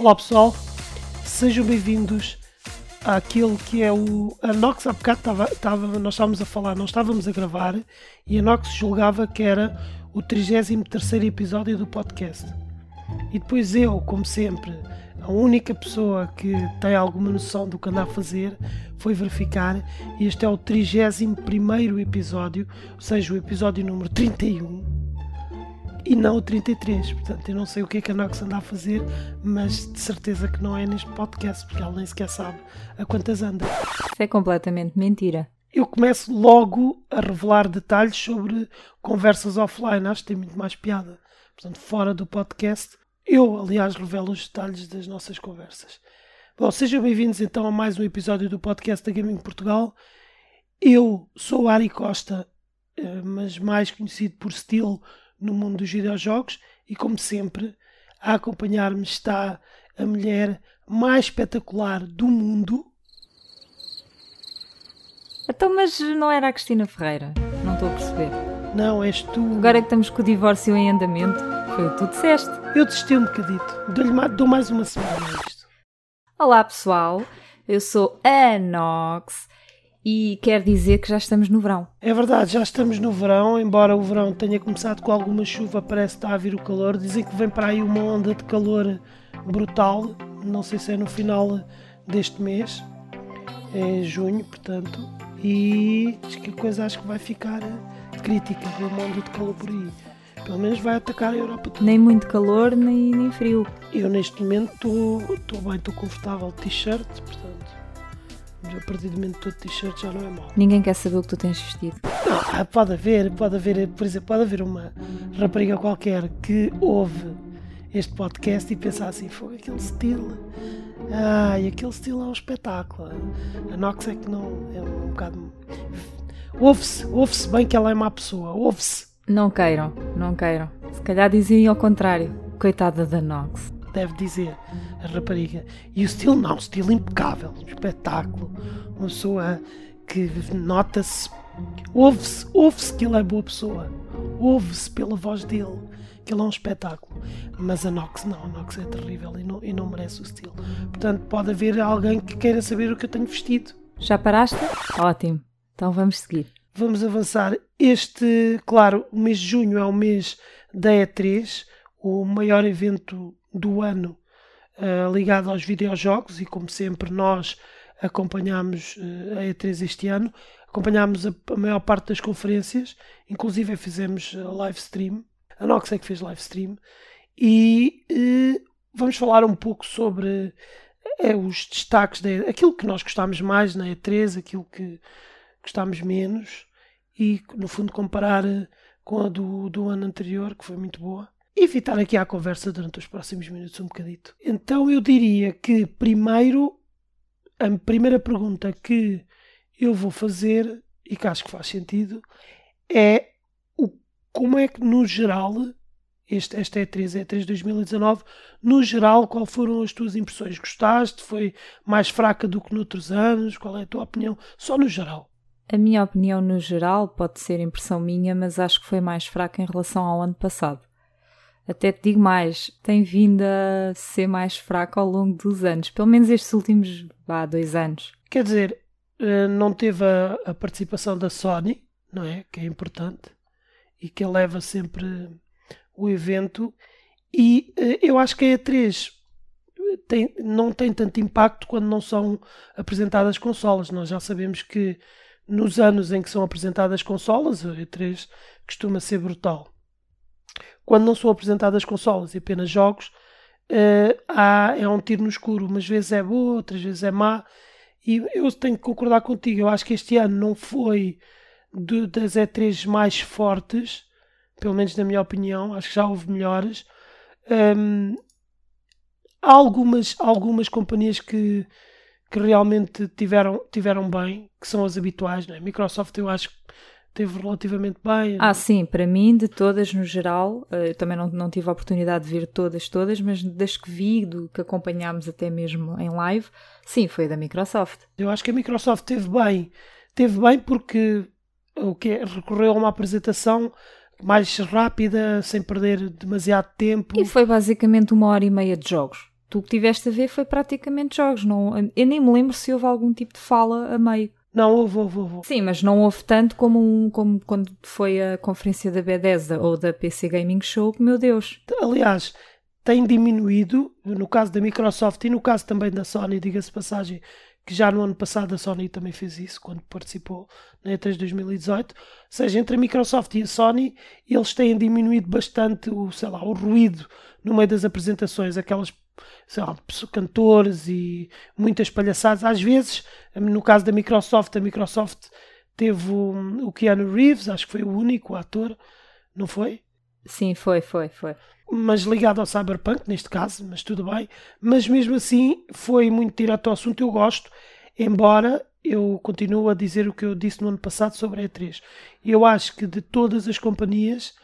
Olá pessoal, sejam bem-vindos àquilo que é o. A Nox há bocado nós estávamos a falar, não estávamos a gravar e a Nox julgava que era o 33 episódio do podcast. E depois eu, como sempre, a única pessoa que tem alguma noção do que anda a fazer foi verificar e este é o 31 episódio, ou seja, o episódio número 31 e não o 33. Portanto, eu não sei o que é que a Nox anda a fazer, mas de certeza que não é neste podcast, porque ela nem sequer sabe a quantas anda. Isso é completamente mentira. Eu começo logo a revelar detalhes sobre conversas offline, acho que tem muito mais piada. Portanto, fora do podcast, eu, aliás, revelo os detalhes das nossas conversas. Bom, sejam bem-vindos então a mais um episódio do podcast da Gaming Portugal. Eu sou Ari Costa, eh, mas mais conhecido por Steel no mundo dos videojogos e, como sempre, a acompanhar-me está a mulher mais espetacular do mundo. Então, mas não era a Cristina Ferreira? Não estou a perceber. Não, és tu. Agora que estamos com o divórcio em andamento, foi o que tu disseste. Eu desisti um bocadito. Dou-lhe dou mais uma semana a isto. Olá, pessoal. Eu sou a Nox e quer dizer que já estamos no verão. É verdade, já estamos no verão, embora o verão tenha começado com alguma chuva, parece que está a vir o calor. Dizem que vem para aí uma onda de calor brutal, não sei se é no final deste mês, é junho, portanto, e diz que a coisa acho que vai ficar crítica, uma onda de calor por aí. Pelo menos vai atacar a Europa toda. Nem muito calor, nem, nem frio. Eu neste momento estou bem, estou confortável de t-shirt, portanto a partir do momento de t-shirt já não é mau. Ninguém quer saber o que tu tens vestido. Não, pode haver, pode haver, por exemplo, pode haver uma rapariga qualquer que ouve este podcast e pensa assim, foi aquele estilo. Ai, aquele estilo é um espetáculo. A Nox é que não é um bocado. Ouve-se, ouve-se bem que ela é má pessoa, ouve-se. Não queiram, não queiram. Se calhar dizem ao contrário. Coitada da Nox deve dizer a rapariga. E o estilo não, estilo impecável, espetáculo. Uma pessoa que nota-se, ouve-se, ouve-se que ele é boa pessoa, ouve-se pela voz dele que ele é um espetáculo. Mas a Nox não, a Nox é terrível e não, e não merece o estilo. Portanto, pode haver alguém que queira saber o que eu tenho vestido. Já paraste? Ótimo. Então vamos seguir. Vamos avançar. Este, claro, o mês de junho é o mês da E3, o maior evento do ano uh, ligado aos videojogos e como sempre nós acompanhámos uh, a E3 este ano, acompanhámos a, a, maior parte das conferências, inclusive fizemos live stream, a Nox é que fez live stream. E uh, vamos falar um pouco sobre os destaques, de, aquilo que nós gostámos mais na E3, aquilo que gostámos menos e no fundo comparar com a do, do ano anterior que foi muito boa evitar aqui a conversa durante os próximos minutos um bocadito. Então eu diria que primeiro, a primeira pergunta que eu vou fazer, e que acho que faz sentido, é o, como é que no geral, este, esta é 3, é 3 2019, no geral, qual foram as tuas impressões? Gostaste? Foi mais fraca do que noutros anos? Qual é a tua opinião? Só no geral. A minha opinião no geral pode ser impressão minha, mas acho que foi mais fraca em relação ao ano passado. Até te digo mais, tem vindo a ser mais fraco ao longo dos anos, pelo menos estes últimos há dois anos. Quer dizer, eh, não teve a, a participação da Sony, não é? Que é importante e que leva sempre o evento. E eh, eu acho que a E3 tem, não tem tanto impacto quando não são apresentadas consolas. Nós já sabemos que nos anos em que são apresentadas consolas, a E3 costuma ser brutal quando não são apresentadas consolas e apenas jogos, uh, há, é um tiro no escuro. Umas vezes é boa, outras vezes é má. E eu tenho que concordar contigo. Eu acho que este ano não foi das E3 mais fortes, pelo menos na minha opinião. Acho que já houve melhores. Um, há algumas, algumas companhias que, que realmente tiveram, tiveram bem, que são as habituais. Né? Microsoft, eu acho que teve relativamente bem. Ah, sim, para mim, de todas no geral, eh, eu também não, não tive a oportunidade de ver todas, todas, mas das que vi, do que acompanhámos até mesmo em live, sim, foi da Microsoft. Eu acho que a Microsoft teve bem, teve bem porque o que recorreu a uma apresentação mais rápida, sem perder demasiado tempo. E foi basicamente uma hora e meia de jogos. Tu o que tiveste a ver foi praticamente jogos. Não, eu nem me lembro se houve algum tipo de fala a meio. Não, houve, houve, houve. Sim, mas não houve tanto como, um, como quando foi a conferência da Bethesda ou da PC Gaming Show, meu Deus. Aliás, tem diminuído, no caso da Microsoft e no caso também da Sony, diga-se passagem, que já no ano passado a Sony também fez isso, quando participou na E3 2018. Ou seja, entre a Microsoft e a Sony, eles têm diminuído bastante o, sei lá, o ruído no meio das apresentações, aquelas sei lá, cantores e muitas palhaçadas. Às vezes, no caso da Microsoft, a Microsoft teve o, o Keanu Reeves, acho que foi o único ator, não foi? Sim, foi, foi, foi. Mas ligado ao Cyberpunk, neste caso, mas tudo bem. Mas mesmo assim, foi muito direto ao assunto. Eu gosto, embora eu continuo a dizer o que eu disse no ano passado sobre a E3. Eu acho que de todas as companhias,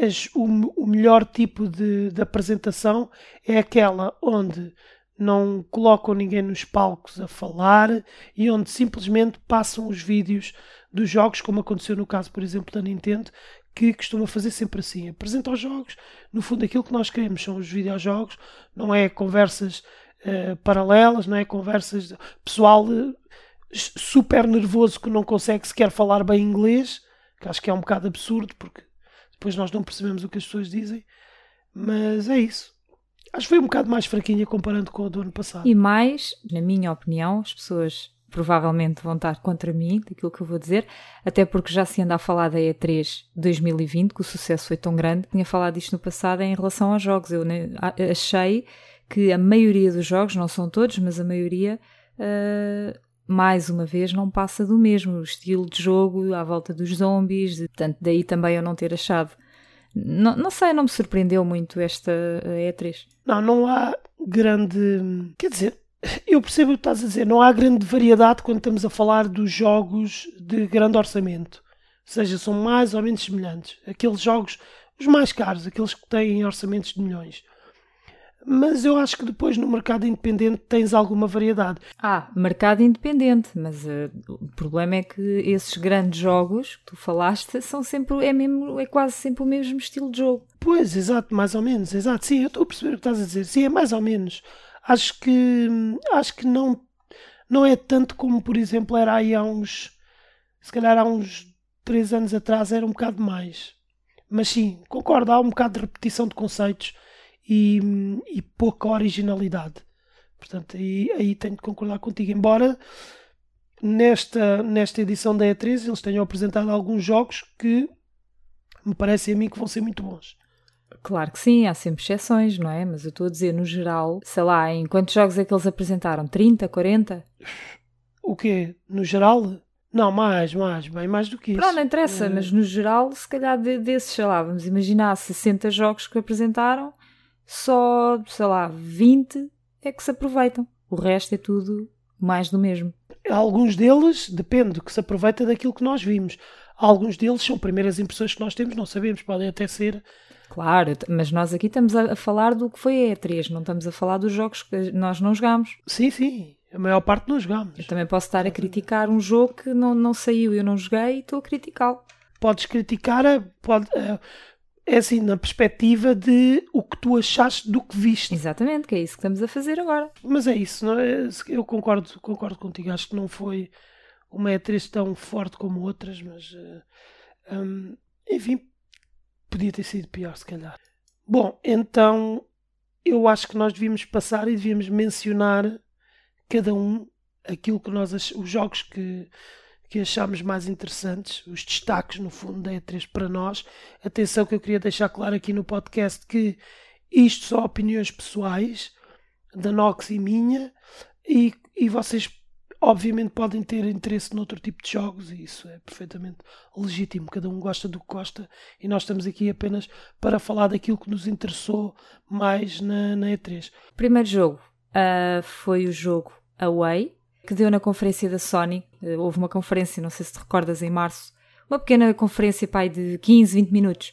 as, o, o, melhor tipo de, de, apresentação é aquela onde não colocam ninguém nos palcos a falar e onde simplesmente passam os vídeos dos jogos, como aconteceu no caso, por exemplo, da Nintendo, que costuma fazer sempre assim. Apresenta os jogos, no fundo aquilo que nós queremos são os videojogos, não é conversas uh, paralelas, não é conversas de pessoal uh, super nervoso que não consegue sequer falar bem inglês, que acho que é um bocado absurdo, porque depois nós não percebemos o que as pessoas dizem, mas é isso. Acho que foi um bocado mais fraquinha comparando com a do ano passado. E mais, na minha opinião, as pessoas provavelmente vão estar contra mim, daquilo que eu vou dizer, até porque já se anda a falar da E3 2020, que o sucesso foi tão grande. Tinha falado isto no passado em relação aos jogos. Eu achei que a maioria dos jogos, não são todos, mas a maioria, uh, mais uma vez, não passa do mesmo. O estilo de jogo à volta dos zombies, portanto, daí também eu não ter achado. Não, não sei, não me surpreendeu muito esta E3. Não, não há grande. Quer dizer, eu percebo o que estás a dizer. Não há grande variedade quando estamos a falar dos jogos de grande orçamento. Ou seja, são mais ou menos semelhantes. Aqueles jogos, os mais caros, aqueles que têm orçamentos de milhões mas eu acho que depois no mercado independente tens alguma variedade. Ah, mercado independente, mas uh, o problema é que esses grandes jogos que tu falaste são sempre, é, mesmo, é quase sempre o mesmo estilo de jogo. Pois, exato, mais ou menos, exato. Sim, eu estou a perceber o que estás a dizer. Sim, é mais ou menos. Acho que acho que não, não é tanto como, por exemplo, era aí há uns se calhar há uns 3 anos atrás era um bocado mais. Mas sim, concordo, há um bocado de repetição de conceitos e, e pouca originalidade. Portanto, aí, aí tenho de concordar contigo. Embora nesta, nesta edição da E3 eles tenham apresentado alguns jogos que me parecem a mim que vão ser muito bons. Claro que sim, há sempre exceções, não é? Mas eu estou a dizer, no geral, sei lá, em quantos jogos é que eles apresentaram? 30, 40? O quê? No geral? Não, mais, mais, bem mais do que isso. Pronto, não interessa, é... mas no geral, se calhar desses, sei lá, vamos imaginar 60 jogos que apresentaram, só, sei lá, 20 é que se aproveitam. O resto é tudo mais do mesmo. Alguns deles, depende que se aproveita daquilo que nós vimos. Alguns deles são primeiras impressões que nós temos, não sabemos, podem até ser. Claro, mas nós aqui estamos a falar do que foi a E3, não estamos a falar dos jogos que nós não jogamos. Sim, sim, a maior parte não jogamos. Eu também posso estar a criticar um jogo que não, não saiu, eu não joguei e estou a criticá-lo. Podes criticar, pode, uh, é assim, na perspectiva de o que tu achaste do que viste. Exatamente, que é isso que estamos a fazer agora. Mas é isso, não é? eu concordo, concordo contigo, acho que não foi uma E3 tão forte como outras, mas uh, eh, um, enfim, podia ter sido pior se calhar. Bom, então eu acho que nós devíamos passar e devíamos mencionar cada um aquilo que nós os jogos que que achámos mais interessantes, os destaques no fundo da E3 para nós. Atenção que eu queria deixar claro aqui no podcast que isto são opiniões pessoais da Nox e minha e, e vocês obviamente podem ter interesse noutro tipo de jogos e isso é perfeitamente legítimo. Cada um gosta do que gosta e nós estamos aqui apenas para falar daquilo que nos interessou mais na, na E3. Primeiro jogo uh, foi o jogo Away, que deu na conferência da Sony. Eh, houve uma conferência, não sei se te recordas, em março. Uma pequena conferência pai, de 15, 20 minutos.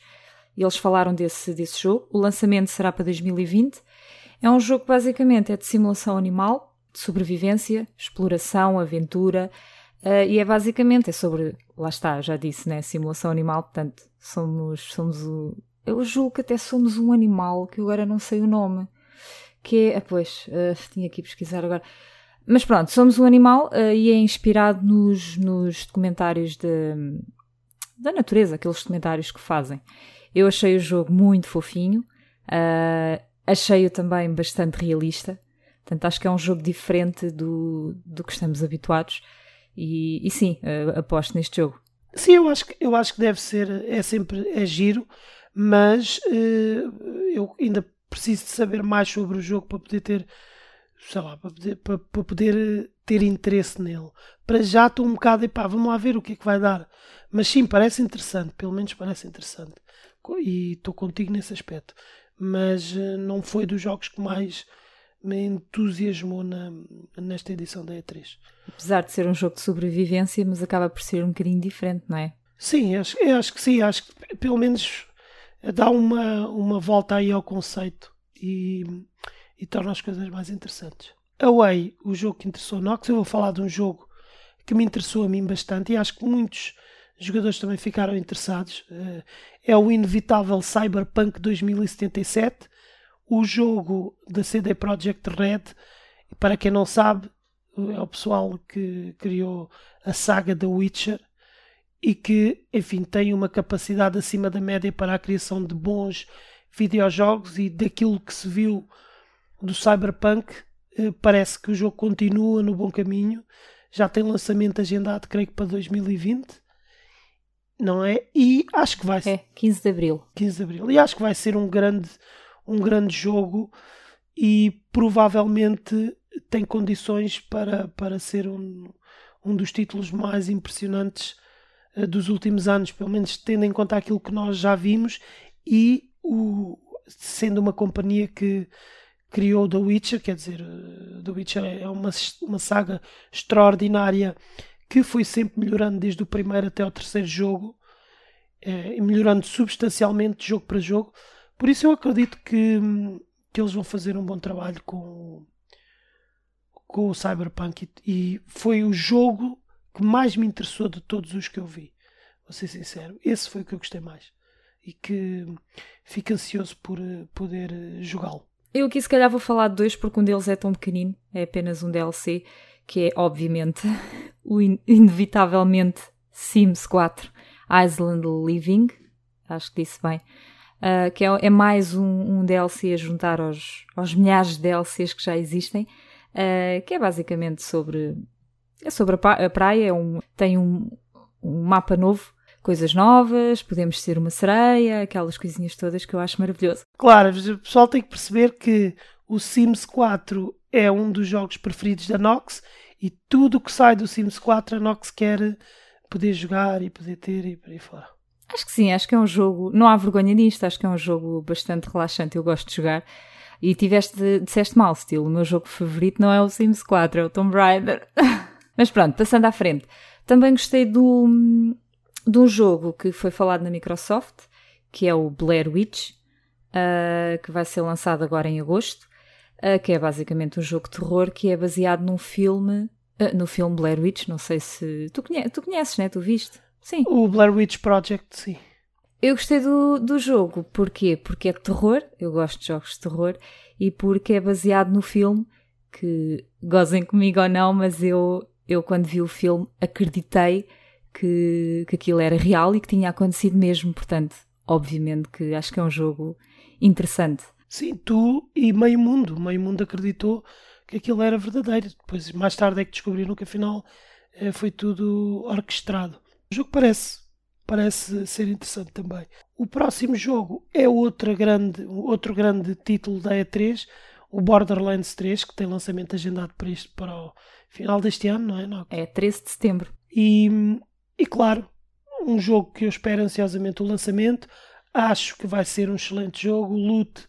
E eles falaram desse, desse jogo. O lançamento será para 2020. É um jogo que basicamente é de simulação animal, de sobrevivência, exploração, aventura. Uh, e é basicamente é sobre, lá está, já disse, né? Simulação animal, portanto, somos, somos o. Eu julgo que até somos um animal, que agora não sei o nome que é. Ah, pois, uh, tinha que pesquisar agora. Mas pronto, somos um animal uh, e é inspirado nos, nos documentários de, da natureza, aqueles documentários que fazem. Eu achei o jogo muito fofinho, uh, achei-o também bastante realista. Portanto, acho que é um jogo diferente do, do que estamos habituados. E, e sim, uh, aposto neste jogo. Sim, eu acho que, eu acho que deve ser, é sempre é giro, mas eu ainda preciso de saber mais sobre o jogo para poder ter, sei lá, para poder, para, para poder ter interesse nele. Para já estou um bocado, epá, vamos lá ver o que é que vai dar. Mas sim, parece interessante, pelo menos parece interessante. E estou contigo nesse aspecto. Mas uh, não foi dos jogos que mais me entusiasmou na, nesta edição da E3. Apesar de ser um jogo de sobrevivência, mas acaba por ser um bocadinho diferente, não é? Sim, acho, acho que sim, acho que pelo menos dá uma, uma volta aí ao conceito e, e torna as coisas mais interessantes. Away, o jogo que interessou a Nox, eu vou falar de um jogo que me interessou a mim bastante e acho que muitos jogadores também ficaram interessados. Eh, é o inevitável Cyberpunk 2077 o jogo da CD Projekt Red, para quem não sabe, é o pessoal que criou a saga The Witcher e que, enfim, tem uma capacidade acima da média para a criação de bons videojogos e daquilo que se viu do Cyberpunk, eh, parece que o jogo continua no bom caminho. Já tem lançamento agendado, creio que para 2020, não é? E acho que vai ser. É, 15 de abril. 15 de abril. E acho que vai ser um grande um grande jogo e provavelmente tem condições para, para ser um, um dos títulos mais impressionantes uh, dos últimos anos, pelo menos tendo em conta aquilo que nós já vimos e o, sendo uma companhia que criou The Witcher, quer dizer, uh, The Witcher é uma, uma saga extraordinária que foi sempre melhorando desde o primeiro até o terceiro jogo, e melhorando substancialmente jogo para jogo. Por isso eu acredito que, que eles vão fazer um bom trabalho com, com o Cyberpunk e foi o jogo que mais me interessou de todos os que eu vi. Vou ser sincero, esse foi o que eu gostei mais e que fico ansioso por eh, poder eh, jogá-lo. Eu aqui se calhar vou falar de dois porque um deles é tão pequenino, é apenas um DLC, que é obviamente o in inevitavelmente Sims 4 Island Living, acho que disse bem, uh, que é, é mais um, um, DLC a juntar aos, aos milhares de DLCs que já existem, uh, que é basicamente sobre, é sobre a, praia, é um, tem um, um mapa novo, coisas novas, podemos ser uma sereia, aquelas coisinhas todas que eu acho maravilhoso. Claro, o pessoal tem que perceber que o Sims 4 é um dos jogos preferidos da Nox e tudo o que sai do Sims 4 a Nox quer poder jogar e poder ter e por aí fora. Acho que sim, acho que é um jogo. Não há vergonha nisto, acho que é um jogo bastante relaxante. Eu gosto de jogar. E tiveste, disseste mal, estilo. O meu jogo favorito não é o Sims 4, é o Tomb Raider. Mas pronto, passando à frente. Também gostei do, de um jogo que foi falado na Microsoft, que é o Blair Witch, uh, que vai ser lançado agora em agosto, uh, que é basicamente um jogo de terror que é baseado num filme, uh, no filme Blair Witch. Não sei se. Tu, conhe tu conheces, né? Tu viste? Sim. O Blair Witch Project, sim. Eu gostei do, do jogo. Porquê? Porque é de terror. Eu gosto de jogos de terror. E porque é baseado no filme. Que gozem comigo ou não, mas eu, eu quando vi o filme acreditei que, que aquilo era real e que tinha acontecido mesmo. Portanto, obviamente que acho que é um jogo interessante. Sim, tu e meio mundo. Meio mundo acreditou que aquilo era verdadeiro. Depois, mais tarde, é que descobriram que afinal eh, foi tudo orquestrado. O jogo parece, parece ser interessante também. O próximo jogo é outra grande, outro grande título da E3, o Borderlands 3, que tem lançamento agendado para isto para o final deste ano, não é? Não. É 13 de setembro. E, e claro, um jogo que eu espero ansiosamente o lançamento. Acho que vai ser um excelente jogo. O loot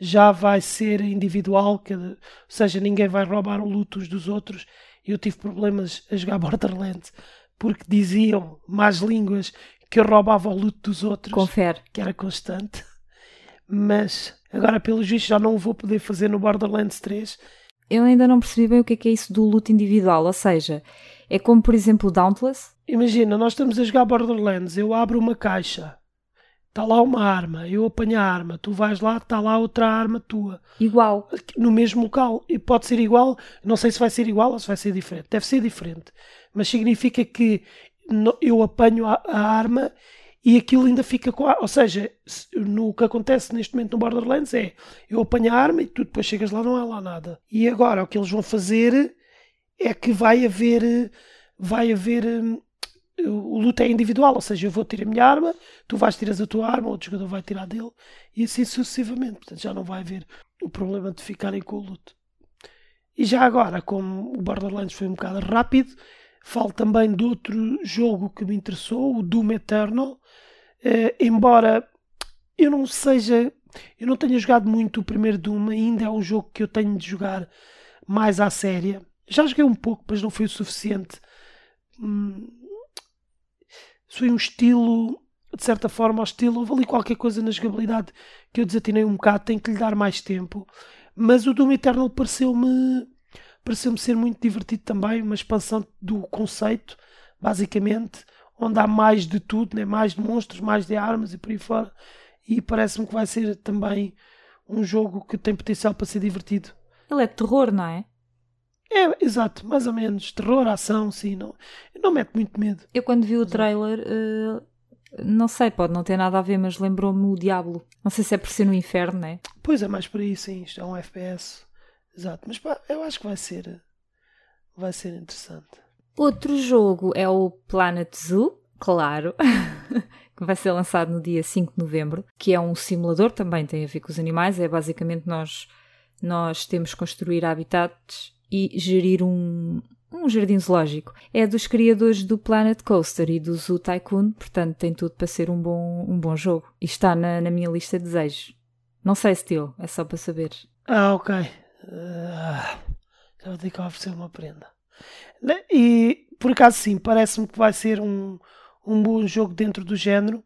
já vai ser individual, cada, ou seja, ninguém vai roubar o loot uns dos outros. Eu tive problemas a jogar Borderlands porque diziam más línguas que eu roubava o loot dos outros. Confere. Que era constante. Mas agora, pelo juízo, já não vou poder fazer no Borderlands 3. Eu ainda não percebi bem o que é, que é isso do loot individual. Ou seja, é como, por exemplo, o Dauntless. Imagina, nós estamos a jogar Borderlands, eu abro uma caixa, está lá uma arma, eu apanho a arma, tu vais lá, está lá outra arma tua. Igual. No mesmo local. E pode ser igual, não sei se vai ser igual ou se vai ser diferente. Deve ser diferente. Mas significa que eu apanho a, a arma e aquilo ainda fica com a. Ou seja, no que acontece neste momento no Borderlands é eu apanho a arma e tu depois chegas lá, não há lá nada. E agora o que eles vão fazer é que vai haver. Vai haver hum, o luta é individual, ou seja, eu vou tirar a minha arma, tu vais tirar a tua arma, outro jogador vai tirar dele, e assim sucessivamente. Portanto, já não vai haver o problema de ficarem com o luto. E já agora, como o Borderlands foi um bocado rápido, falo também de outro jogo que me interessou, o Doom Eternal. Eh, embora eu não seja, eu não tenha jogado muito o primeiro Doom, ainda é um jogo que eu tenho de jogar mais à séria. Já joguei um pouco, mas não foi o suficiente. Hum, foi um estilo, de certa forma, estilo. Houve ali qualquer coisa na jogabilidade que eu desatinei um bocado, tenho que lhe dar mais tempo. Mas o Doom Eternal pareceu-me pareceu-me ser muito divertido também, uma expansão do conceito, basicamente, onde há mais de tudo, né? mais de monstros, mais de armas e por aí fora. E parece-me que vai ser também um jogo que tem potencial para ser divertido. Ele é terror, não é? É, exato, mais ou menos. Terror, ação, sim. Não, não mete muito medo. Eu quando vi o trailer, uh, não sei, pode não ter nada a ver, mas lembrou-me o Diablo. Não sei se é por ser no inferno, não é? Pois é, mais por aí, sim. Isto é um FPS. Exato. Mas pá, eu acho que vai ser. Vai ser interessante. Outro jogo é o Planet Zoo, claro. que vai ser lançado no dia 5 de novembro, que é um simulador, também tem a ver com os animais, é basicamente nós, nós temos que construir habitats e gerir um, um jardim zoológico. É dos criadores do Planet Coaster e do Zoo Tycoon, portanto tem tudo para ser um bom, um bom jogo. E está na, na minha lista de desejos. Não sei, Steel, é só para saber. Ah, ok. Uh, já ter que oferecer uma prenda. E por acaso sim, parece-me que vai ser um, um bom jogo dentro do género.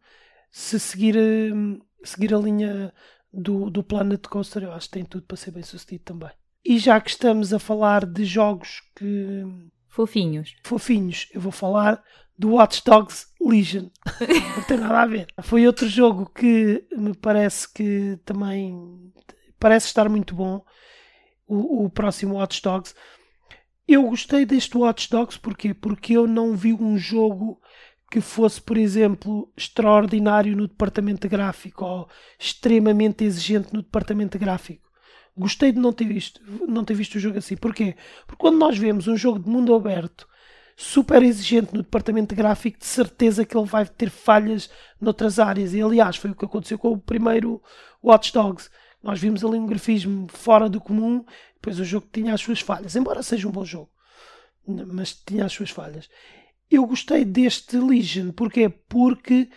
Se seguir, hum, seguir a linha do, do Planet Coaster, eu acho que tem tudo para ser bem sucedido também. E já que estamos a falar de jogos que. Fofinhos. Fofinhos, eu vou falar do Watch Dogs Legion. Não tem nada a ver. Foi outro jogo que me parece que também parece estar muito bom. O, o próximo Watch Dogs. Eu gostei deste Watch Dogs porquê? Porque eu não vi um jogo que fosse, por exemplo, extraordinário no departamento gráfico ou extremamente exigente no departamento gráfico gostei de não ter visto, não ter visto o jogo assim. Porquê? Porque quando nós vemos um jogo de mundo aberto super exigente no departamento gráfico, de certeza que ele vai ter falhas noutras áreas. E aliás, foi o que aconteceu com o primeiro Watch Dogs. Nós vimos ali um grafismo fora do comum, depois o jogo tinha as suas falhas, embora seja um bom jogo, mas tinha as suas falhas. Eu gostei deste Legion, porquê? Porque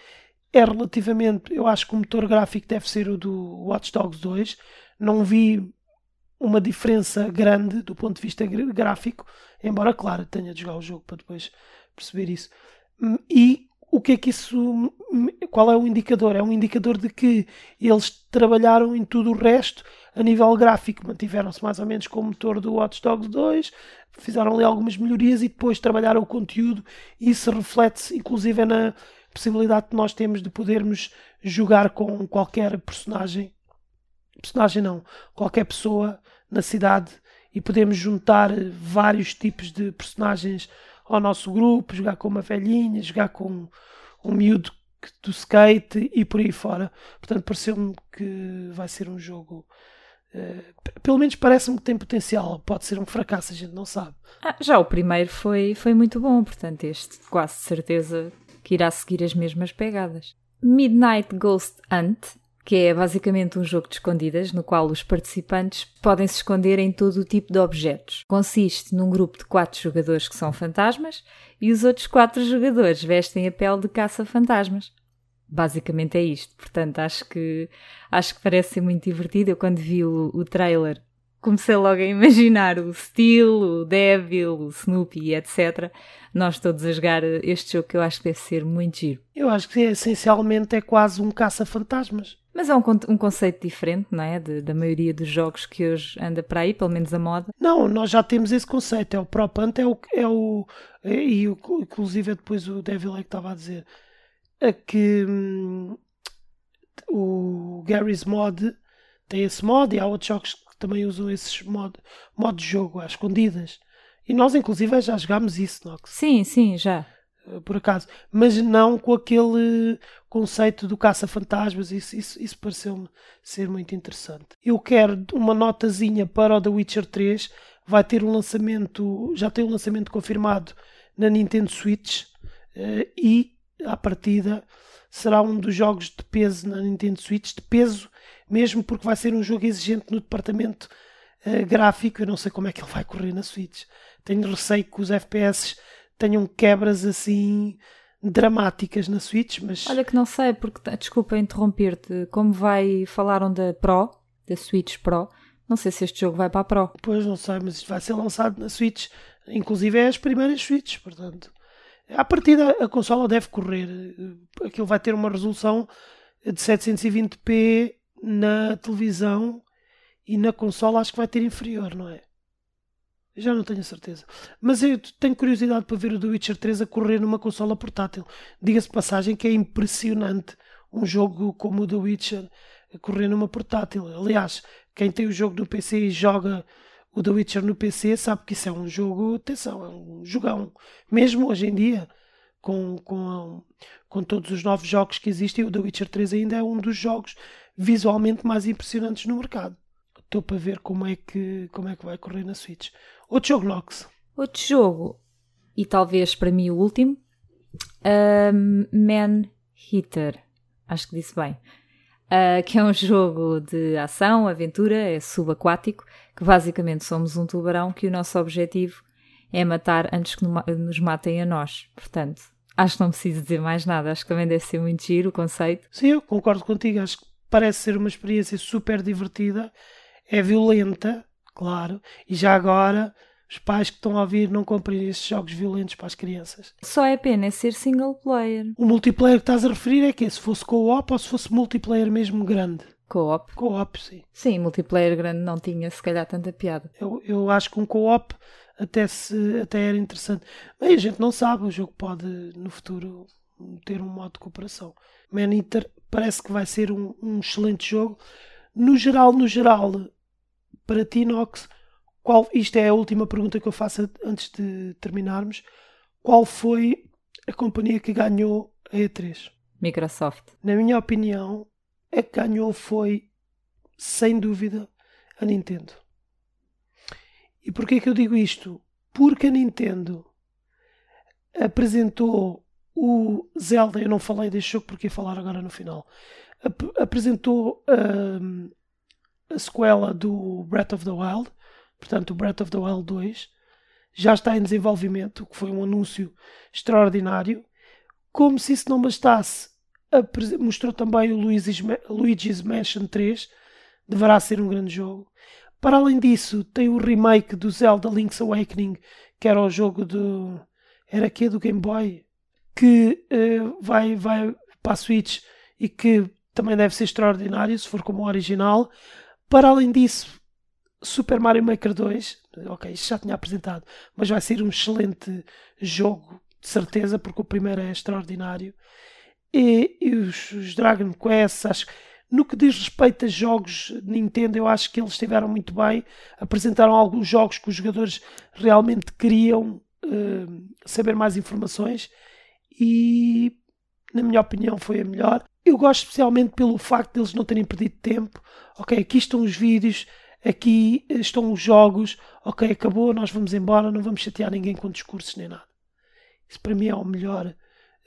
é relativamente, eu acho que o motor gráfico deve ser o do Watch Dogs 2, não vi uma diferença grande do ponto de vista gráfico, embora, claro, tenha de jogar o jogo para depois perceber isso. Hum, e o que é que isso. Qual é o indicador? É um indicador de que eles trabalharam em tudo o resto a nível gráfico, mantiveram-se mais ou menos com o motor do Watch Dogs 2, fizeram ali algumas melhorias e depois trabalharam o conteúdo isso reflete-se inclusive na possibilidade que nós temos de podermos jogar com qualquer personagem personagem não, qualquer pessoa na cidade e podemos juntar vários tipos de personagens ao nosso grupo, jogar com uma velhinha, jogar com um miúdo do skate e por aí fora. Portanto, pareceu-me que vai ser um jogo. Uh, pelo menos parece-me que tem potencial. Pode ser um fracasso, a gente não sabe. Ah, já o primeiro foi, foi muito bom, portanto, este quase certeza que irá seguir as mesmas pegadas. Midnight Ghost Hunt que é basicamente um jogo de escondidas no qual os participantes podem se esconder em todo o tipo de objetos. Consiste num grupo de quatro jogadores que são fantasmas e os outros quatro jogadores vestem a pele de caça-fantasmas. Basicamente é isto. Portanto, acho que acho que parece ser muito divertido. Eu quando vi o, o trailer comecei logo a imaginar o Steel, o Devil, o Snoopy, etc. Nós todos a jogar este jogo que eu acho que deve ser muito giro. Eu acho que essencialmente é quase um caça-fantasmas. Mas é um, um conceito diferente, não é? De, da maioria dos jogos que hoje anda para aí, pelo menos a moda. Não, nós já temos esse conceito. É o Prop Hunt, é o. É o e inclusive depois o Devil é que estava a dizer. É que. Hum, o Gary's Mod tem esse mod e há outros jogos que também usam esses mod, modo de jogo às escondidas. E nós, inclusive, já jogámos isso, Nox. Sim, sim, já. Eh, por acaso. Mas não com aquele conceito do caça-fantasmas. Isso, isso, isso pareceu-me ser muito interessante. Eu quero uma notazinha para o The Witcher 3. Vai ter um lançamento, já tem um lançamento confirmado na Nintendo Switch. Eh, e, à partida, será um dos jogos de peso na Nintendo Switch. De peso mesmo porque vai ser um jogo exigente no departamento uh, gráfico. Eu não sei como é que ele vai correr na Switch. Tenho receio que os FPS tenham quebras assim dramáticas na Switch, mas... Olha que não sei, porque, desculpa interromper-te, como vai, falaram da Pro, da Switch Pro, não sei se este jogo vai para a Pro. Pois, não sei, mas isto vai ser lançado na Switch, inclusive é as primeiras Switches, portanto... À partida, a consola deve correr. Aquilo vai ter uma resolução de 720p na televisão e na consola acho que vai ter inferior, não é? Já não tenho certeza. Mas eu tenho curiosidade para ver o The Witcher 3 a correr numa consola portátil. Diga-se passagem que é impressionante um jogo como o The Witcher a correr numa portátil. Aliás, quem tem o jogo no PC e joga o The Witcher no PC sabe que isso é um jogo, atenção, é um jogão. Mesmo hoje em dia, com, com, com todos os novos jogos que existem, o The Witcher 3 ainda é um dos jogos visualmente mais impressionantes no mercado. Estou para ver como é que, como é que vai correr na Switch. Outro jogo, Nox. Outro jogo, e talvez para mim o último, um, Man Hitter. Acho que disse bem. Uh, que é um jogo de ação, aventura, é subaquático, que basicamente somos um tubarão que o nosso objetivo é matar antes que nos matem a nós. Portanto, acho que não preciso dizer mais nada. Acho que também deve ser muito giro o conceito. Sim, eu concordo contigo. Acho que parece ser uma experiência super divertida. É violenta, claro. E já agora, os pais que estão a ouvir não comprem estes jogos violentos para as crianças. Só é pena ser single player. O multiplayer que estás a referir é que se fosse co-op ou se fosse multiplayer mesmo grande? Co-op. Co-op, sim. Sim, multiplayer grande não tinha se calhar tanta piada. Eu, eu acho que um co-op até, se, até era interessante. Mas a gente não sabe, o jogo pode no futuro ter um modo de cooperação. Man Eater parece que vai ser um, um excelente jogo. No geral, no geral, para ti, Nox, qual, isto é a última pergunta que eu faço antes de terminarmos. Qual foi a companhia que ganhou a E3? Microsoft. Na minha opinião, a que ganhou foi, sem dúvida, a Nintendo. E porquê que eu digo isto? Porque a Nintendo apresentou o Zelda, eu não falei deste jogo porque ia falar agora no final, ap apresentou um, a sequela do Breath of the Wild, portanto o Breath of the Wild 2, já está em desenvolvimento, que foi um anúncio extraordinário. Como se isso não bastasse, mostrou também o Luigi's, Luigi's Mansion 3, deverá ser um grande jogo. Para além disso, tem o remake do Zelda Link's Awakening, que era o jogo do. Era aqui do Game Boy, que uh, vai, vai para a Switch e que também deve ser extraordinário se for como o original. Para além disso, Super Mario Maker 2, ok, isto já tinha apresentado, mas vai ser um excelente jogo, de certeza, porque o primeiro é extraordinário. E, e os, os Dragon Quest, acho no que diz respeito a jogos Nintendo, eu acho que eles estiveram muito bem. Apresentaram alguns jogos que os jogadores realmente queriam uh, saber mais informações e, na minha opinião, foi a melhor. Eu gosto especialmente pelo facto de eles não terem perdido tempo. Ok, aqui estão os vídeos, aqui estão os jogos. Ok, acabou, nós vamos embora, não vamos chatear ninguém com discursos nem nada. Isso para mim é o melhor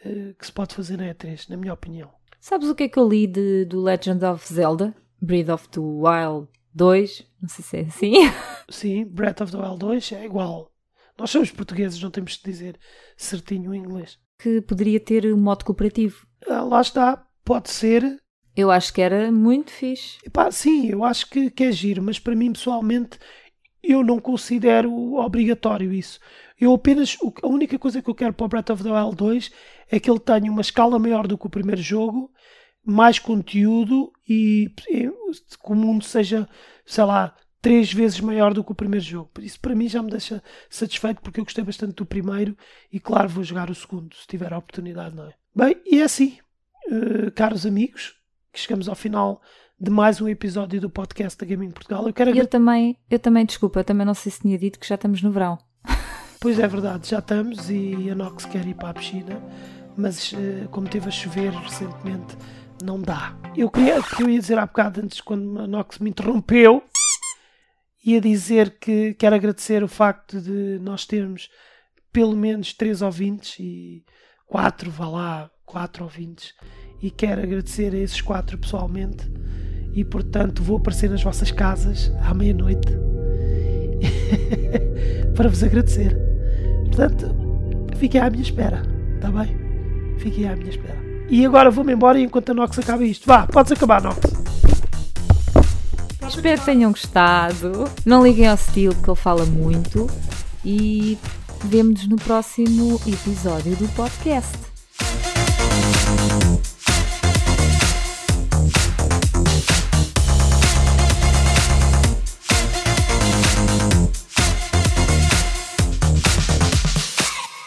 uh, que se pode fazer na E3, na minha opinião. Sabes o que é que eu li de, do Legend of Zelda? Breath of the Wild 2? Não sei se é assim. Sim, Breath of the Wild 2 é igual. Nós somos portugueses, não temos de dizer certinho o inglês. Que poderia ter um modo cooperativo. Ah, lá está, pode ser. Eu acho que era muito fixe. Epá, sim, eu acho que, que é giro, mas para mim pessoalmente eu não considero obrigatório isso. Eu apenas. A única coisa que eu quero para o Breath of the Wild 2 é que ele tenha uma escala maior do que o primeiro jogo, mais conteúdo e, e que o mundo seja, sei lá, três vezes maior do que o primeiro jogo. Por isso, para mim, já me deixa satisfeito porque eu gostei bastante do primeiro e, claro, vou jogar o segundo se tiver a oportunidade, não é? Bem, e é assim, uh, caros amigos, que chegamos ao final de mais um episódio do podcast da Gaming Portugal. Eu, quero eu também, eu também, desculpa, eu também não sei se tinha dito que já estamos no verão. Pois é verdade, já estamos e a Nox quer ir para a piscina, mas uh, como teve a chover recentemente, não dá. Eu queria que eu ia dizer há bocado antes, quando a Nox me interrompeu, ia dizer que quero agradecer o facto de nós termos pelo menos três ouvintes e quatro, vá lá, quatro ouvintes, e quero agradecer a esses quatro pessoalmente. E portanto vou aparecer nas vossas casas à meia-noite para vos agradecer. Portanto, fiquem à minha espera, está bem? Fiquem à minha espera. E agora vou-me embora enquanto a Nox acaba isto. Vá, podes acabar, Nox. Espero que tenham gostado. Não liguem ao estilo que ele fala muito. E vemo-nos no próximo episódio do podcast.